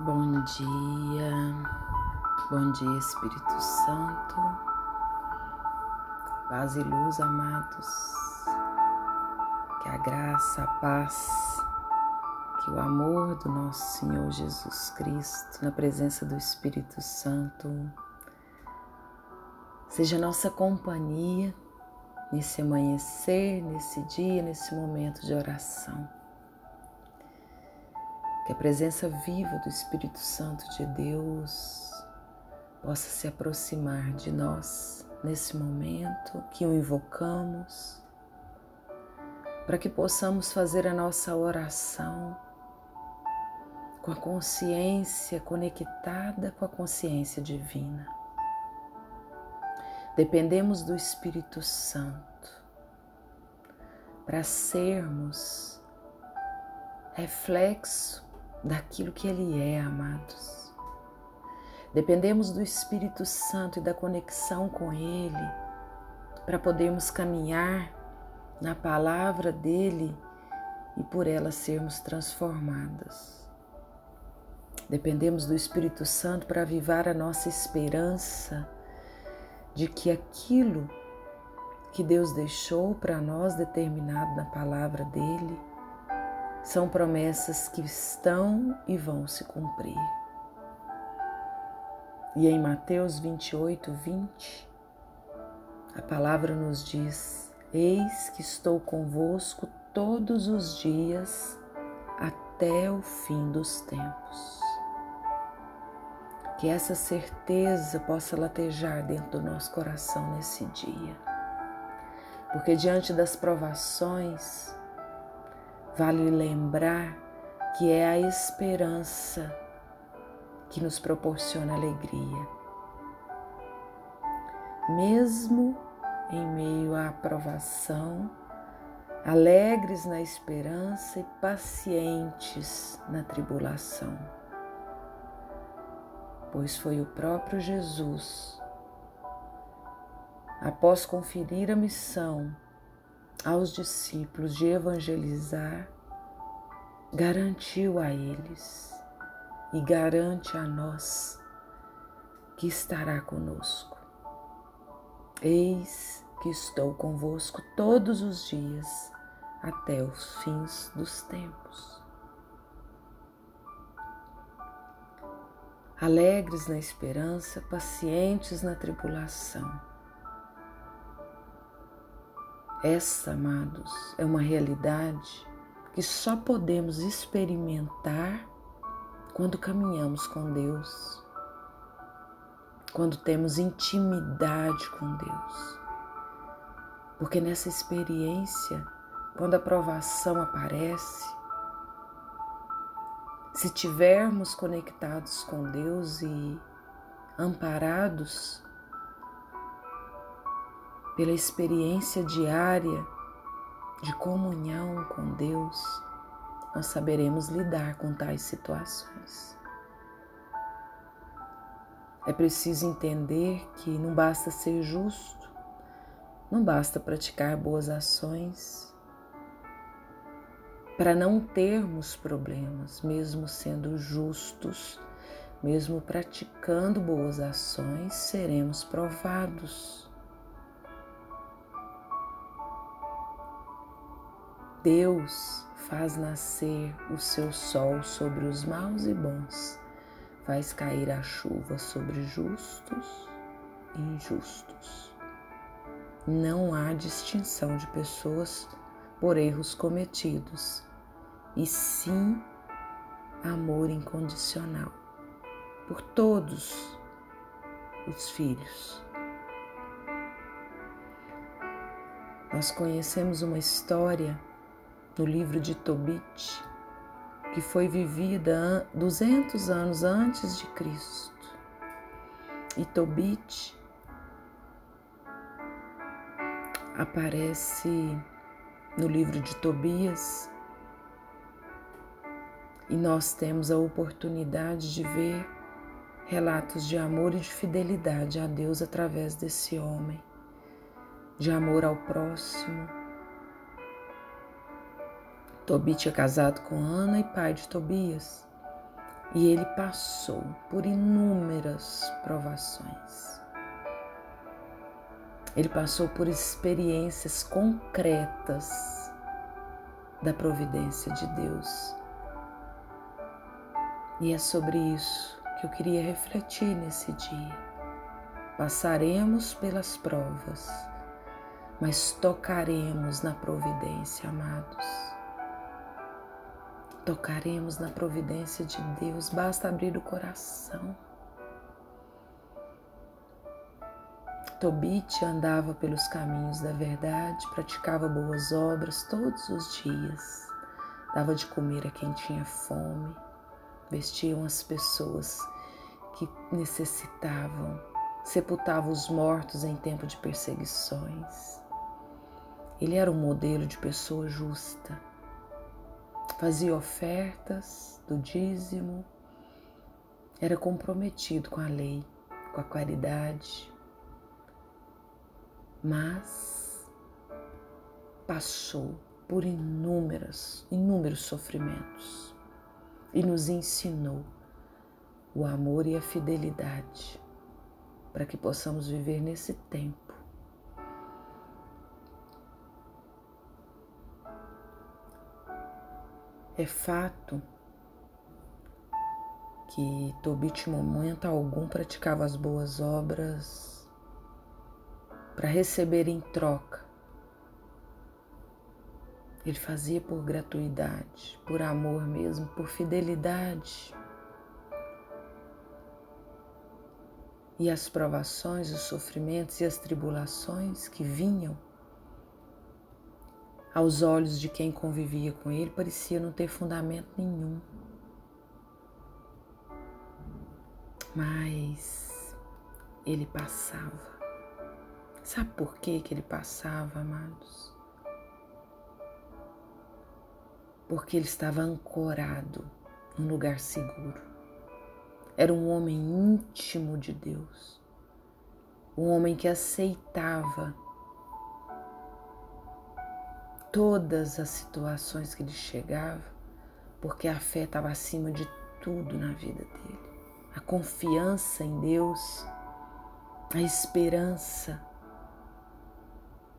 Bom dia, bom dia Espírito Santo, paz e luz, amados, que a graça, a paz, que o amor do nosso Senhor Jesus Cristo, na presença do Espírito Santo, seja nossa companhia nesse amanhecer, nesse dia, nesse momento de oração que a presença viva do Espírito Santo de Deus possa se aproximar de nós nesse momento que o invocamos, para que possamos fazer a nossa oração com a consciência conectada com a consciência divina. Dependemos do Espírito Santo para sermos reflexo daquilo que Ele é, amados. Dependemos do Espírito Santo e da conexão com Ele para podermos caminhar na palavra dele e por ela sermos transformadas. Dependemos do Espírito Santo para avivar a nossa esperança de que aquilo que Deus deixou para nós determinado na palavra dele são promessas que estão e vão se cumprir. E em Mateus 28, 20, a palavra nos diz: Eis que estou convosco todos os dias até o fim dos tempos. Que essa certeza possa latejar dentro do nosso coração nesse dia. Porque diante das provações, Vale lembrar que é a esperança que nos proporciona alegria. Mesmo em meio à aprovação, alegres na esperança e pacientes na tribulação. Pois foi o próprio Jesus, após conferir a missão aos discípulos de evangelizar, garantiu a eles e garante a nós que estará conosco. Eis que estou convosco todos os dias até os fins dos tempos. Alegres na esperança, pacientes na tribulação essa, amados, é uma realidade que só podemos experimentar quando caminhamos com Deus, quando temos intimidade com Deus. Porque nessa experiência, quando a provação aparece, se tivermos conectados com Deus e amparados pela experiência diária de comunhão com Deus, nós saberemos lidar com tais situações. É preciso entender que não basta ser justo, não basta praticar boas ações para não termos problemas, mesmo sendo justos, mesmo praticando boas ações, seremos provados. Deus faz nascer o seu sol sobre os maus e bons, faz cair a chuva sobre justos e injustos. Não há distinção de pessoas por erros cometidos, e sim amor incondicional por todos os filhos. Nós conhecemos uma história no livro de Tobit, que foi vivida 200 anos antes de Cristo. E Tobit aparece no livro de Tobias e nós temos a oportunidade de ver relatos de amor e de fidelidade a Deus através desse homem, de amor ao próximo, Tobit é casado com Ana e pai de Tobias. E ele passou por inúmeras provações. Ele passou por experiências concretas da providência de Deus. E é sobre isso que eu queria refletir nesse dia. Passaremos pelas provas, mas tocaremos na providência, amados. Tocaremos na providência de Deus, basta abrir o coração. Tobit andava pelos caminhos da verdade, praticava boas obras todos os dias, dava de comer a quem tinha fome, vestiam as pessoas que necessitavam, sepultava os mortos em tempo de perseguições. Ele era um modelo de pessoa justa. Fazia ofertas do dízimo, era comprometido com a lei, com a caridade, mas passou por inúmeras, inúmeros sofrimentos e nos ensinou o amor e a fidelidade para que possamos viver nesse tempo. É fato que Tobit, momento algum, praticava as boas obras para receber em troca. Ele fazia por gratuidade, por amor mesmo, por fidelidade. e as provações, os sofrimentos e as tribulações que vinham aos olhos de quem convivia com ele parecia não ter fundamento nenhum. Mas ele passava. Sabe por que, que ele passava, amados? Porque ele estava ancorado num lugar seguro. Era um homem íntimo de Deus, um homem que aceitava todas as situações que lhe chegavam, porque a fé estava acima de tudo na vida dele. A confiança em Deus, a esperança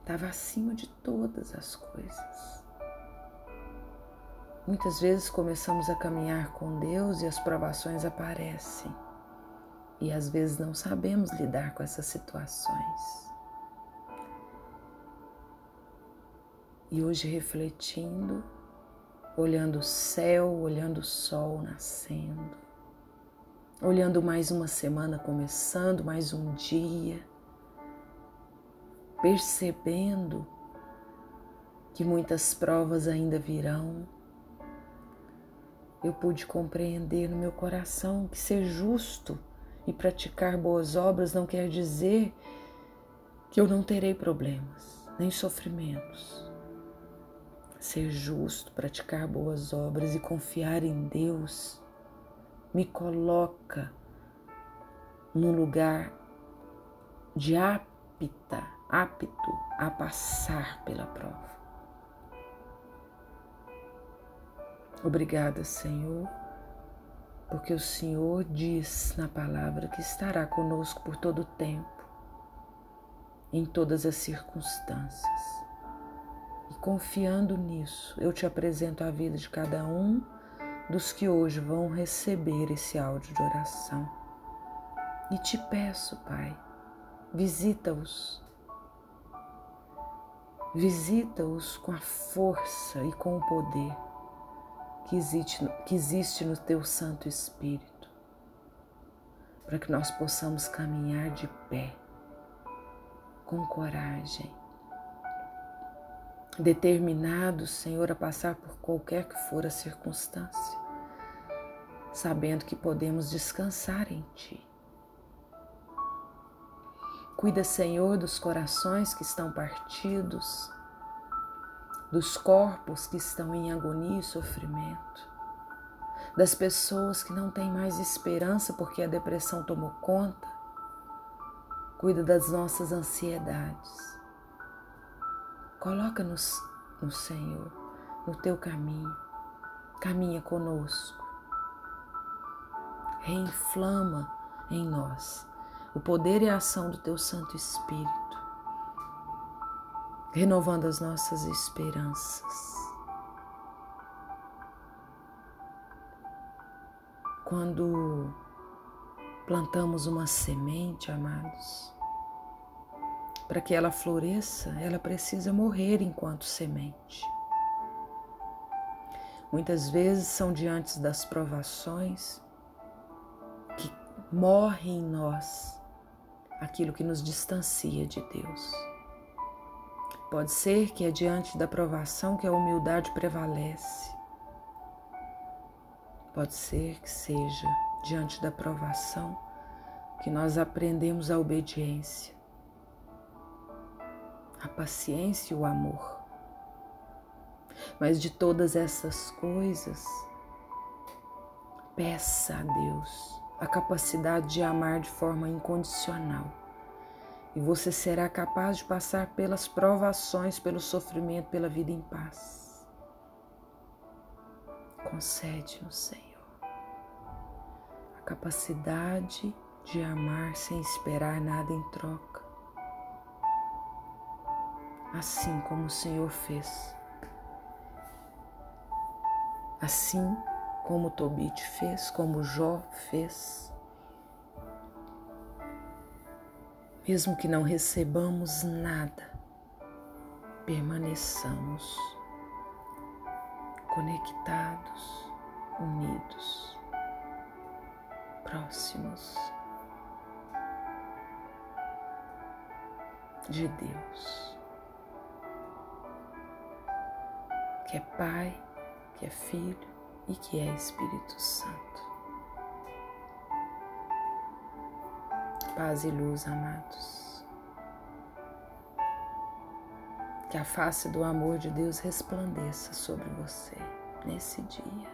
estava acima de todas as coisas. Muitas vezes começamos a caminhar com Deus e as provações aparecem, e às vezes não sabemos lidar com essas situações. E hoje, refletindo, olhando o céu, olhando o sol nascendo, olhando mais uma semana começando, mais um dia, percebendo que muitas provas ainda virão, eu pude compreender no meu coração que ser justo e praticar boas obras não quer dizer que eu não terei problemas, nem sofrimentos. Ser justo, praticar boas obras e confiar em Deus me coloca no lugar de apta, apto a passar pela prova. Obrigada, Senhor, porque o Senhor diz na palavra que estará conosco por todo o tempo, em todas as circunstâncias. Confiando nisso, eu te apresento a vida de cada um dos que hoje vão receber esse áudio de oração. E te peço, Pai, visita-os. Visita-os com a força e com o poder que existe, que existe no Teu Santo Espírito, para que nós possamos caminhar de pé, com coragem, determinados, Senhor, a passar por qualquer que for a circunstância, sabendo que podemos descansar em Ti. Cuida, Senhor, dos corações que estão partidos, dos corpos que estão em agonia e sofrimento, das pessoas que não têm mais esperança porque a depressão tomou conta. Cuida das nossas ansiedades. Coloca-nos no Senhor, no teu caminho. Caminha conosco. Reinflama em nós o poder e a ação do Teu Santo Espírito, renovando as nossas esperanças. Quando plantamos uma semente, amados, para que ela floresça, ela precisa morrer enquanto semente. Muitas vezes são diante das provações que morre em nós aquilo que nos distancia de Deus. Pode ser que é diante da provação que a humildade prevalece. Pode ser que seja diante da provação que nós aprendemos a obediência a paciência e o amor. Mas de todas essas coisas, peça a Deus a capacidade de amar de forma incondicional. E você será capaz de passar pelas provações, pelo sofrimento, pela vida em paz. Concede-nos, Senhor, a capacidade de amar sem esperar nada em troca assim como o Senhor fez. Assim como Tobit fez, como Jó fez. Mesmo que não recebamos nada, permaneçamos conectados, unidos, próximos de Deus. Que é Pai, que é Filho e que é Espírito Santo. Paz e luz, amados. Que a face do amor de Deus resplandeça sobre você nesse dia.